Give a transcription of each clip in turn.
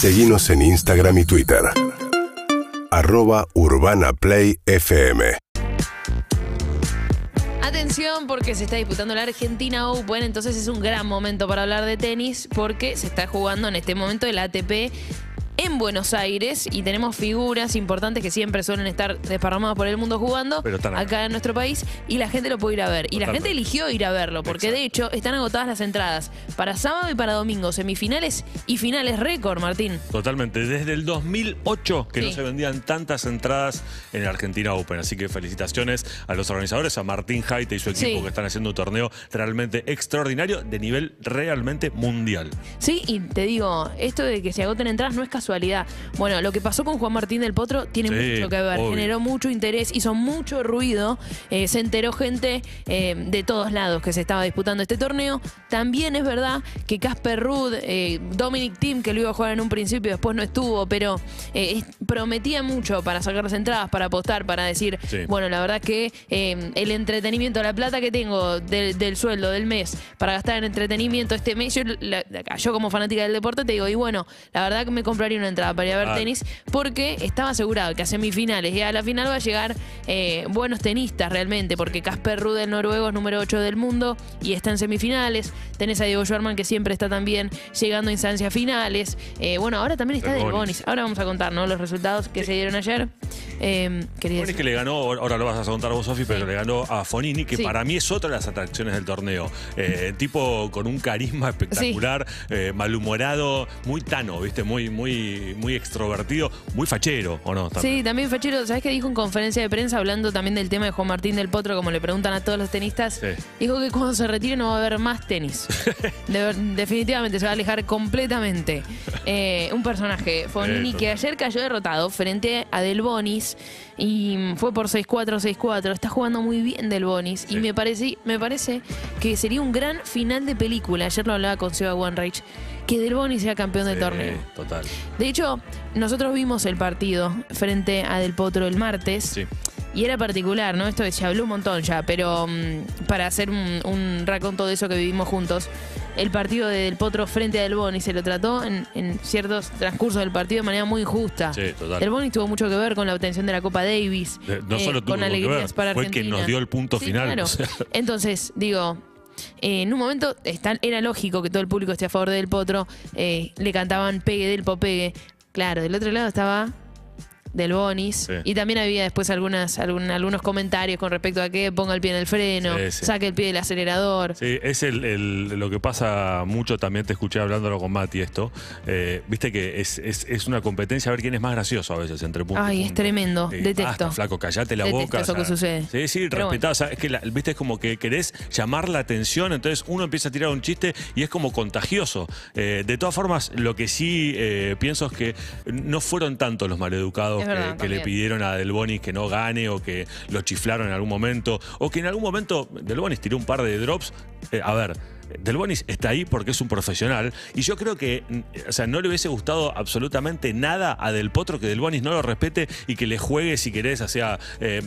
Seguimos en Instagram y Twitter. Arroba Urbana Play FM. Atención porque se está disputando la Argentina Open, entonces es un gran momento para hablar de tenis porque se está jugando en este momento el ATP en Buenos Aires y tenemos figuras importantes que siempre suelen estar desparramadas por el mundo jugando Pero están acá. acá en nuestro país y la gente lo puede ir a ver. Y la gente eligió ir a verlo porque de hecho están agotadas las entradas para sábado y para domingo, semifinales y finales récord, Martín. Totalmente. Desde el 2008 que no se vendían tantas entradas en el Argentina Open. Así que felicitaciones a los organizadores, a Martín Haite y su equipo Sí. que están haciendo un torneo realmente extraordinario de nivel realmente mundial. Sí, y te digo, esto de que se agoten entradas no es Bueno, lo que pasó con Juan Martín del Potro tiene Sí, mucho que ver. obvio. Generó mucho interés, hizo mucho ruido. eh, se enteró gente eh, de todos lados que se estaba disputando este torneo. También es verdad que Casper Ruud, eh, Dominic Thiem, que lo iba a jugar en un principio, después no estuvo, pero prometía mucho para sacar las entradas, para apostar, para decir, Sí. bueno, la verdad que el entretenimiento, la plata que tengo del, del sueldo del mes para gastar en entretenimiento este mes, yo, la- yo como fanática del deporte te digo, y bueno, la verdad que me compraría una entrada para ir a ver tenis porque estaba asegurado que a semifinales y a la final va a llegar eh, buenos tenistas realmente, porque Casper Ruud, el noruego, es número 8 del mundo y está en semifinales. Tenés a Diego Schwarman que siempre está también llegando a instancias finales. Eh, bueno, ahora también está Del Bonis. Ahora vamos a contar ¿no? los resultados que se dieron ayer. Eh, que le ganó, ahora lo vas a contar vos, Sofi, pero le ganó a Fonini, que Sí. para mí es otra de las atracciones del torneo. Eh, tipo con un carisma espectacular, malhumorado, muy tano, ¿viste? Muy, muy, muy extrovertido, muy fachero, ¿o no? También. Sí, también Fachero, ¿sabes qué dijo en conferencia de prensa hablando también del tema de Juan Martín del Potro, como le preguntan a todos los tenistas? Sí. Dijo que cuando se retire no va a haber más tenis. De definitivamente se va a alejar completamente. Eh, un personaje, Fonini, Eh, que ayer cayó derrotado frente a Del Bonis y fue por 6-4, 6-4. Está jugando muy bien Del Bonis y me parece, me parece que sería un gran final de película. Ayer lo hablaba con Seba Wanreich, que Del Bonis sea campeón del Sí, torneo. Total. De hecho, nosotros vimos el partido frente a Del Potro el martes. Sí. Y era particular, ¿no? Esto se habló un montón ya, pero mm, para hacer un, un raconto de eso que vivimos juntos, el partido de Del Potro frente a Del Boni se lo trató en, en ciertos transcursos del partido de manera muy injusta. Sí, total. Del Boni tuvo mucho que ver con la obtención de la Copa Davis. No eh, solo tuvo con que alegrías ver, para fue el que nos dio el punto Sí, final, claro. o sea. Entonces, digo, eh, en un momento era lógico que todo el público esté a favor de Del Potro. eh, le cantaban Pegue del Popegue. Claro, del otro lado estaba del Bonis. Sí. Y también había después algunas, algún- algunos comentarios con respecto a que ponga el pie en el freno, Sí, sí. saque el pie del acelerador. Sí, es el, el- lo que pasa mucho, también te escuché hablándolo con Mati esto. Eh, Viste que es, es- es una competencia a ver quién es más gracioso a veces entre punto y Ay, es tremendo, detesto. basta, flaco, callate la Detesto boca. eso que sucede. Sí, sí, Pero respetá. o sea, es que, la- viste, es como que querés llamar la atención, entonces uno empieza a tirar un chiste y es como contagioso. Eh, de todas formas, lo que sí eh, pienso es que no fueron tantos los maleducados Que, verdad, que le pidieron a Del Bonis que no gane o que lo chiflaron en algún momento o que en algún momento Del Bonis tiró un par de drops. Eh, a ver. Del Bonis está ahí porque es un profesional y yo creo que o sea, no le hubiese gustado absolutamente nada a Del Potro que Del Bonis no lo respete y que le juegue si querés, o sea, eh,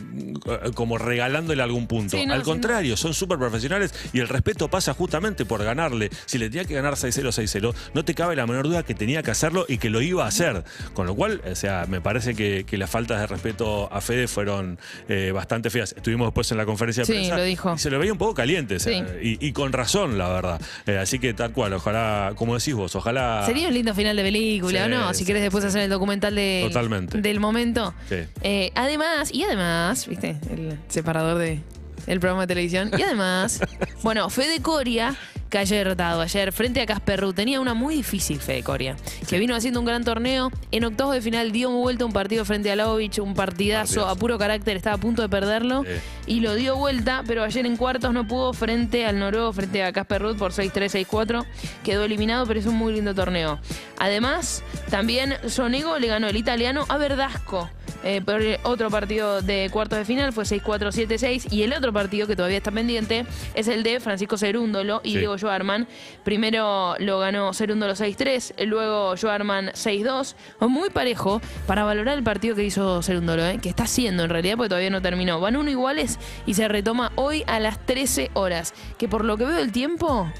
como regalándole algún punto. Sí, no, Al contrario, son súper profesionales y el respeto pasa justamente por ganarle. Si le tenía que ganar 6-0, 6-0, no te cabe la menor duda que tenía que hacerlo y que lo iba a hacer. Con lo cual, o sea, me parece que, que las faltas de respeto a Fede fueron eh, bastante feas. Estuvimos después en la conferencia de Sí, prensa lo dijo. y se lo veía un poco caliente, o sea, y, y con razón, la verdad. Eh, así que tal cual, ojalá, como decís vos, ojalá... Sería un lindo final de película, Sí, ¿o no? Si sí, querés después hacer el documental de, Totalmente. del momento. Eh, además, y además, ¿viste? El separador de el programa de televisión. Y además, bueno, Fede Coria cayó derrotado ayer frente a Casper Ruud. Tenía una muy difícil Fede Coria, que vino haciendo un gran torneo. En octavos de final dio vuelta un partido frente a Lovich, un partidazo a puro carácter, estaba a punto de perderlo. Y lo dio vuelta, pero ayer en cuartos no pudo frente al noruego, frente a Casper Ruud por 6-3, 6-4. Quedó eliminado, pero es un muy lindo torneo. Además, también Sonego le ganó el italiano a Verdasco. Eh, por el otro partido de cuartos de final, fue 6-4, 7-6. Y el otro partido que todavía está pendiente es el de Francisco Cerúndolo y Sí. Diego Joarman. Primero lo ganó Cerúndolo 6-3, luego Joarman 6-2. Muy parejo para valorar el partido que hizo Cerúndolo, ¿eh? que está haciendo en realidad, porque todavía no terminó. Van uno iguales y se retoma hoy a las 13 horas. Que por lo que veo el tiempo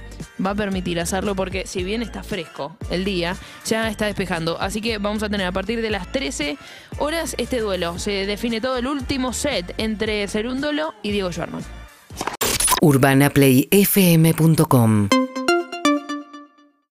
va a permitir hacerlo porque si bien está fresco el día, ya está despejando. Así que vamos a tener a partir de las 13 horas este duelo. Se define todo el último set entre Cerúndolo y Diego Schwarman. urbanaplayfm.com